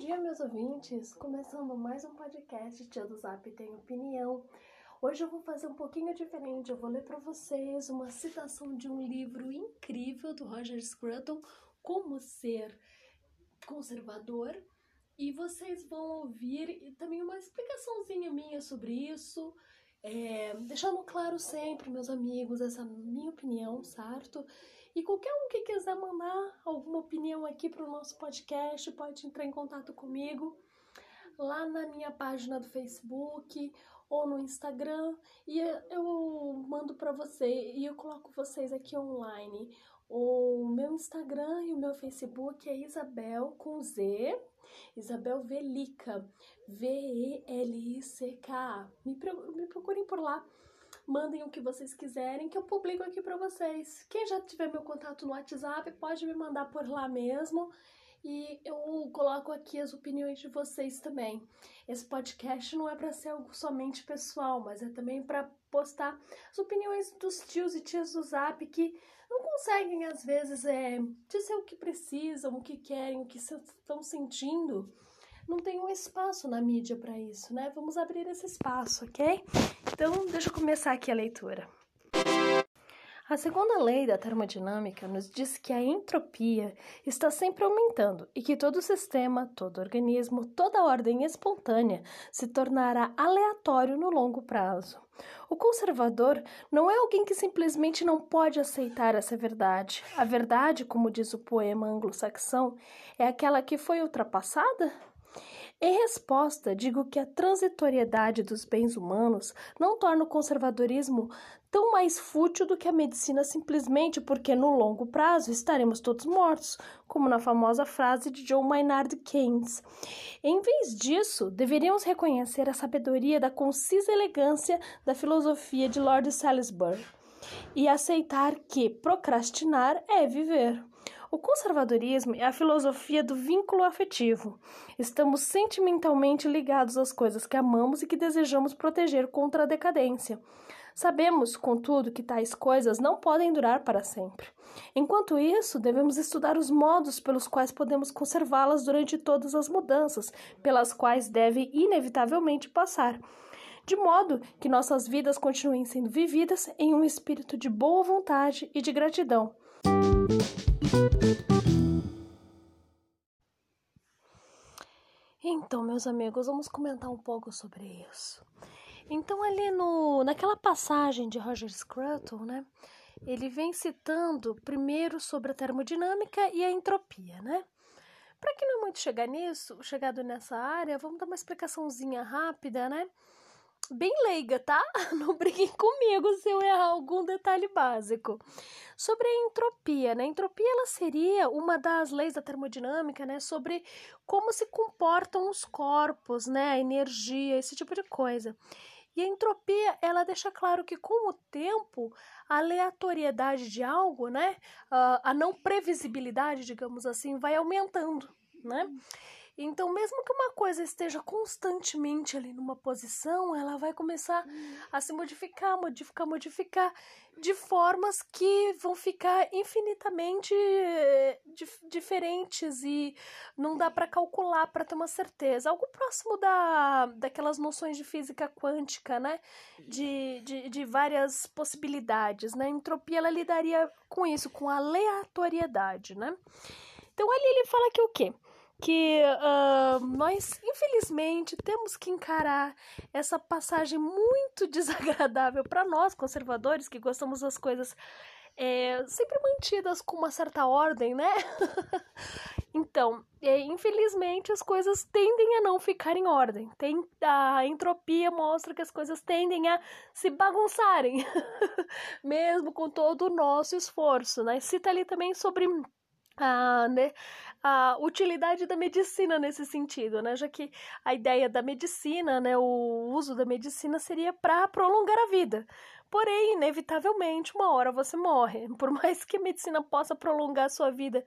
dia, meus ouvintes! Começando mais um podcast Tia do Zap Tem Opinião. Hoje eu vou fazer um pouquinho diferente. Eu vou ler para vocês uma citação de um livro incrível do Roger Scruton, Como Ser Conservador. E vocês vão ouvir também uma explicaçãozinha minha sobre isso, é, deixando claro sempre, meus amigos, essa minha opinião, certo? E qualquer um que quiser mandar alguma opinião aqui para o nosso podcast, pode entrar em contato comigo lá na minha página do Facebook ou no Instagram e eu mando para você e eu coloco vocês aqui online. O meu Instagram e o meu Facebook é Isabel com Z, Isabel Velica, V-E-L-I-C-K. Me, me procurem por lá mandem o que vocês quiserem que eu publico aqui para vocês. Quem já tiver meu contato no WhatsApp pode me mandar por lá mesmo e eu coloco aqui as opiniões de vocês também. Esse podcast não é para ser algo somente pessoal, mas é também para postar as opiniões dos tios e tias do Zap que não conseguem às vezes é dizer o que precisam, o que querem, o que estão sentindo não tem um espaço na mídia para isso, né? Vamos abrir esse espaço, ok? Então, deixa eu começar aqui a leitura. A segunda lei da termodinâmica nos diz que a entropia está sempre aumentando e que todo sistema, todo organismo, toda ordem espontânea se tornará aleatório no longo prazo. O conservador não é alguém que simplesmente não pode aceitar essa verdade. A verdade, como diz o poema anglo-saxão, é aquela que foi ultrapassada? Em resposta, digo que a transitoriedade dos bens humanos não torna o conservadorismo tão mais fútil do que a medicina simplesmente porque no longo prazo estaremos todos mortos, como na famosa frase de John Maynard Keynes. Em vez disso, deveríamos reconhecer a sabedoria da concisa elegância da filosofia de Lord Salisbury e aceitar que procrastinar é viver. O conservadorismo é a filosofia do vínculo afetivo. Estamos sentimentalmente ligados às coisas que amamos e que desejamos proteger contra a decadência. Sabemos, contudo, que tais coisas não podem durar para sempre. Enquanto isso, devemos estudar os modos pelos quais podemos conservá-las durante todas as mudanças, pelas quais deve inevitavelmente passar, de modo que nossas vidas continuem sendo vividas em um espírito de boa vontade e de gratidão. Então, meus amigos, vamos comentar um pouco sobre isso. Então, ali no, naquela passagem de Roger Scruton, né, ele vem citando primeiro sobre a termodinâmica e a entropia, né? Para quem não é muito chegar nisso, chegado nessa área, vamos dar uma explicaçãozinha rápida, né? Bem leiga, tá? Não briguem comigo se eu errar algum detalhe básico. Sobre a entropia, né? A entropia ela seria uma das leis da termodinâmica, né? Sobre como se comportam os corpos, né? A energia, esse tipo de coisa. E a entropia, ela deixa claro que com o tempo, a aleatoriedade de algo, né? A não previsibilidade, digamos assim, vai aumentando, né? Então, mesmo que uma coisa esteja constantemente ali numa posição, ela vai começar a se modificar, modificar, modificar, de formas que vão ficar infinitamente eh, dif diferentes e não dá para calcular, para ter uma certeza. Algo próximo da, daquelas noções de física quântica, né? De, de, de várias possibilidades, né? A entropia, ela lidaria com isso, com aleatoriedade, né? Então, ali ele fala que o quê? Que uh, nós, infelizmente, temos que encarar essa passagem muito desagradável para nós, conservadores, que gostamos das coisas é, sempre mantidas com uma certa ordem, né? então, é, infelizmente, as coisas tendem a não ficar em ordem. Tem, a entropia mostra que as coisas tendem a se bagunçarem, mesmo com todo o nosso esforço, né? Cita ali também sobre a, né, a utilidade da medicina nesse sentido, né? Já que a ideia da medicina, né, o uso da medicina seria para prolongar a vida. Porém, inevitavelmente, uma hora você morre. Por mais que a medicina possa prolongar a sua vida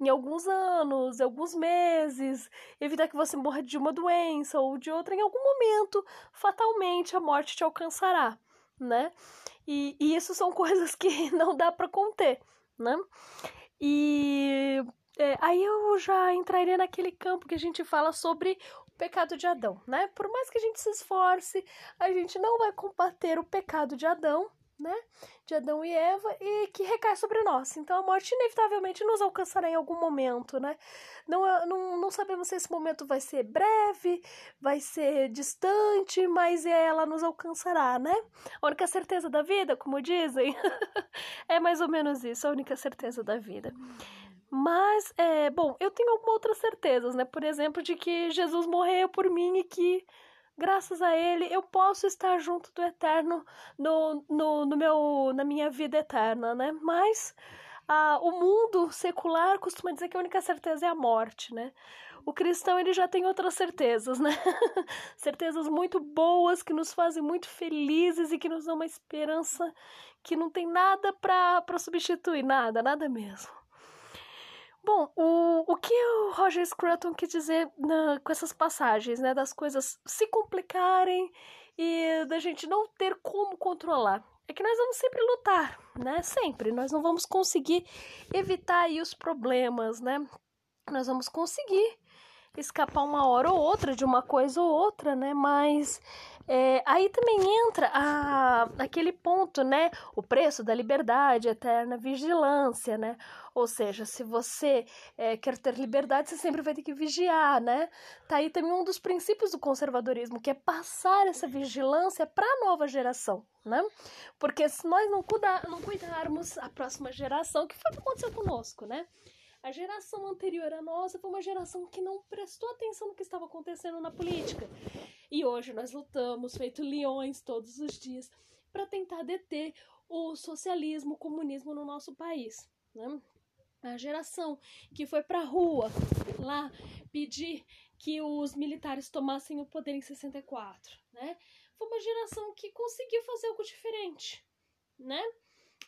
em alguns anos, alguns meses, evitar que você morra de uma doença ou de outra, em algum momento, fatalmente a morte te alcançará, né? E, e isso são coisas que não dá para conter, né? E aí eu já entraria naquele campo que a gente fala sobre o pecado de Adão, né? Por mais que a gente se esforce, a gente não vai combater o pecado de Adão, né? De Adão e Eva e que recai sobre nós. Então a morte inevitavelmente nos alcançará em algum momento, né? Não, não, não sabemos se esse momento vai ser breve, vai ser distante, mas ela nos alcançará, né? A única certeza da vida, como dizem, é mais ou menos isso, a única certeza da vida. Mas, é, bom, eu tenho algumas outras certezas, né? Por exemplo, de que Jesus morreu por mim e que, graças a ele, eu posso estar junto do eterno no, no, no meu, na minha vida eterna, né? Mas ah, o mundo secular costuma dizer que a única certeza é a morte, né? O cristão ele já tem outras certezas, né? certezas muito boas que nos fazem muito felizes e que nos dão uma esperança que não tem nada para substituir, nada, nada mesmo. Bom, o, o que o Roger Scruton quer dizer na, com essas passagens, né? Das coisas se complicarem e da gente não ter como controlar. É que nós vamos sempre lutar, né? Sempre. Nós não vamos conseguir evitar aí os problemas, né? Nós vamos conseguir escapar uma hora ou outra de uma coisa ou outra, né? Mas é, aí também entra a, aquele ponto, né? O preço da liberdade, eterna vigilância, né? Ou seja, se você é, quer ter liberdade, você sempre vai ter que vigiar, né? Tá aí também um dos princípios do conservadorismo, que é passar essa vigilância para a nova geração, né? Porque se nós não, cuidar, não cuidarmos a próxima geração, o que foi que aconteceu conosco, né? A geração anterior à nossa foi uma geração que não prestou atenção no que estava acontecendo na política. E hoje nós lutamos, feito leões todos os dias, para tentar deter o socialismo, o comunismo no nosso país. Né? A geração que foi para a rua lá pedir que os militares tomassem o poder em 64, né? Foi uma geração que conseguiu fazer algo diferente, né?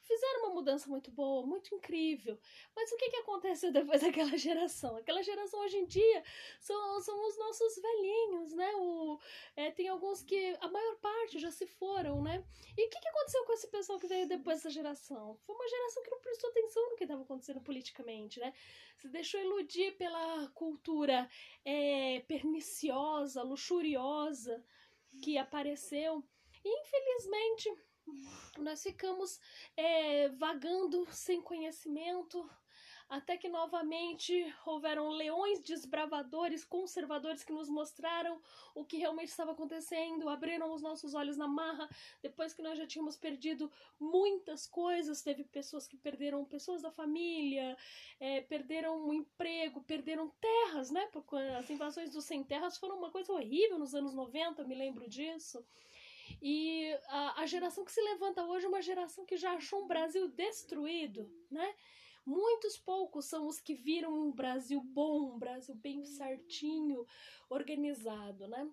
Fizeram uma mudança muito boa, muito incrível. Mas o que, que aconteceu depois daquela geração? Aquela geração hoje em dia são, são os nossos velhinhos, né? O, é, tem alguns que a maior parte já se foram, né? E o que, que aconteceu com esse pessoal que veio depois dessa geração? Foi uma geração que não prestou atenção no que estava acontecendo politicamente, né? Se deixou iludir pela cultura é, perniciosa, luxuriosa que apareceu. E infelizmente nós ficamos é, vagando sem conhecimento, até que novamente houveram leões desbravadores, conservadores que nos mostraram o que realmente estava acontecendo, abriram os nossos olhos na marra, depois que nós já tínhamos perdido muitas coisas, teve pessoas que perderam pessoas da família, é, perderam o emprego, perderam terras, né? Porque as invasões dos sem terras foram uma coisa horrível nos anos 90, eu me lembro disso. E a, a geração que se levanta hoje é uma geração que já achou um Brasil destruído, né? Muitos poucos são os que viram um Brasil bom, um Brasil bem certinho, organizado, né?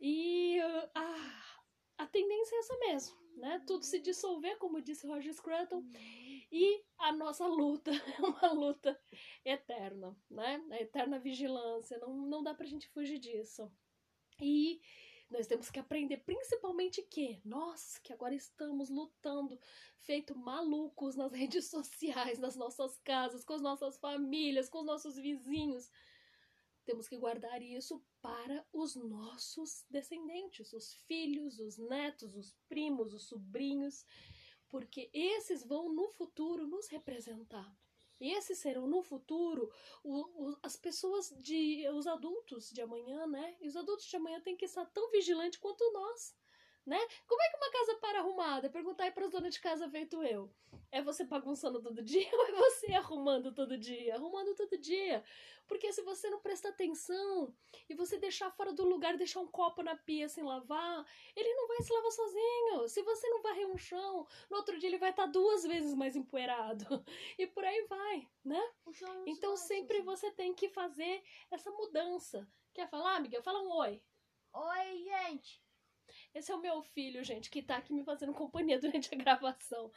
E a, a tendência é essa mesmo, né? Tudo se dissolver, como disse Roger Scruton, e a nossa luta é uma luta eterna, né? A eterna vigilância, não, não dá pra gente fugir disso. E nós temos que aprender principalmente que nós que agora estamos lutando, feito malucos nas redes sociais, nas nossas casas, com as nossas famílias, com os nossos vizinhos, temos que guardar isso para os nossos descendentes, os filhos, os netos, os primos, os sobrinhos, porque esses vão no futuro nos representar. E esses serão no futuro o, o, as pessoas de. os adultos de amanhã, né? E os adultos de amanhã têm que estar tão vigilantes quanto nós né? Como é que uma casa para arrumada? Perguntar aí para as donas de casa feito eu. É você bagunçando todo dia ou é você arrumando todo dia? Arrumando todo dia. Porque se você não prestar atenção e você deixar fora do lugar, deixar um copo na pia sem lavar, ele não vai se lavar sozinho. Se você não varrer um chão, no outro dia ele vai estar duas vezes mais empoeirado. E por aí vai, né? Então sempre você tem que fazer essa mudança. Quer falar, amiga? Fala um oi. Oi, gente. Esse é o meu filho, gente, que tá aqui me fazendo companhia durante a gravação.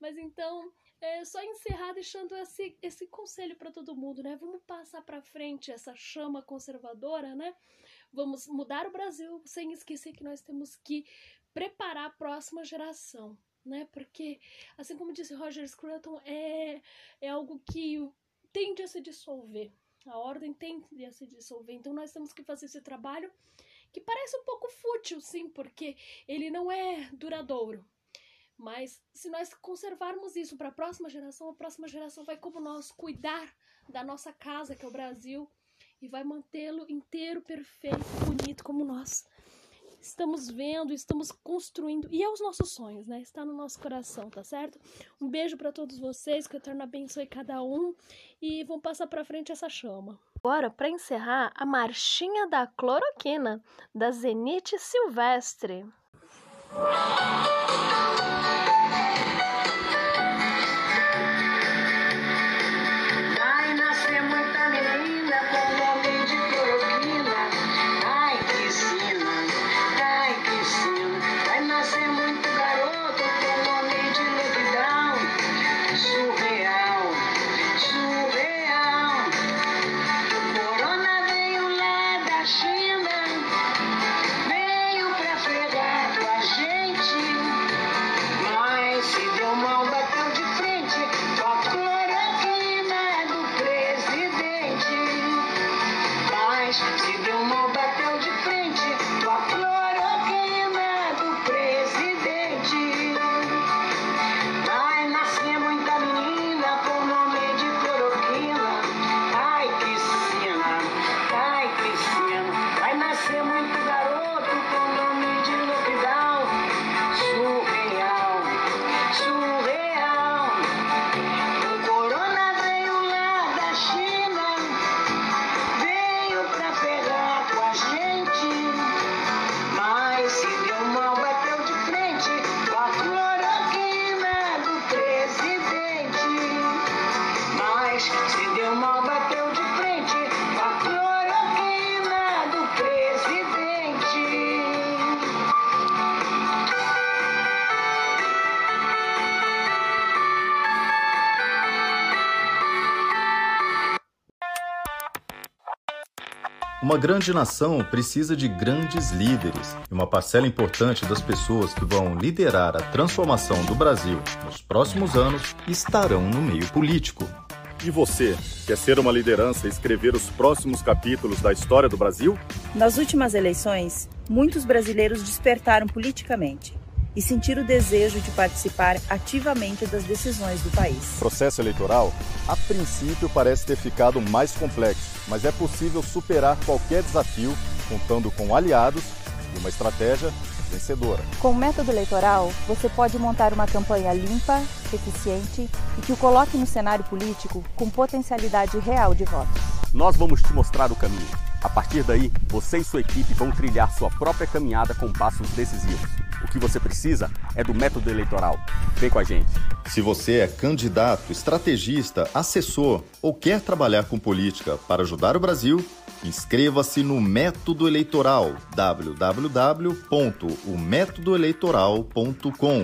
Mas então, é só encerrar deixando esse, esse conselho para todo mundo, né? Vamos passar para frente essa chama conservadora, né? Vamos mudar o Brasil sem esquecer que nós temos que preparar a próxima geração, né? Porque, assim como disse Roger Scruton, é, é algo que tende a se dissolver. A ordem tende a se dissolver. Então nós temos que fazer esse trabalho que parece um pouco fútil, sim, porque ele não é duradouro. Mas se nós conservarmos isso para a próxima geração, a próxima geração vai como nós cuidar da nossa casa, que é o Brasil, e vai mantê-lo inteiro, perfeito, bonito como nós estamos vendo, estamos construindo. E é os nossos sonhos, né? Está no nosso coração, tá certo? Um beijo para todos vocês, que o Eterno abençoe cada um e vamos passar para frente essa chama. Agora, para encerrar, a marchinha da cloroquina da Zenite Silvestre. Uma grande nação precisa de grandes líderes, e uma parcela importante das pessoas que vão liderar a transformação do Brasil nos próximos anos estarão no meio político. E você, quer ser uma liderança e escrever os próximos capítulos da história do Brasil? Nas últimas eleições, muitos brasileiros despertaram politicamente e sentir o desejo de participar ativamente das decisões do país. O processo eleitoral, a princípio, parece ter ficado mais complexo, mas é possível superar qualquer desafio contando com aliados e uma estratégia vencedora. Com o método eleitoral, você pode montar uma campanha limpa, eficiente e que o coloque no cenário político com potencialidade real de votos. Nós vamos te mostrar o caminho. A partir daí, você e sua equipe vão trilhar sua própria caminhada com passos decisivos. O que você precisa é do método eleitoral. Vem com a gente. Se você é candidato, estrategista, assessor ou quer trabalhar com política para ajudar o Brasil, inscreva-se no Método Eleitoral www.ometodoeleitoral.com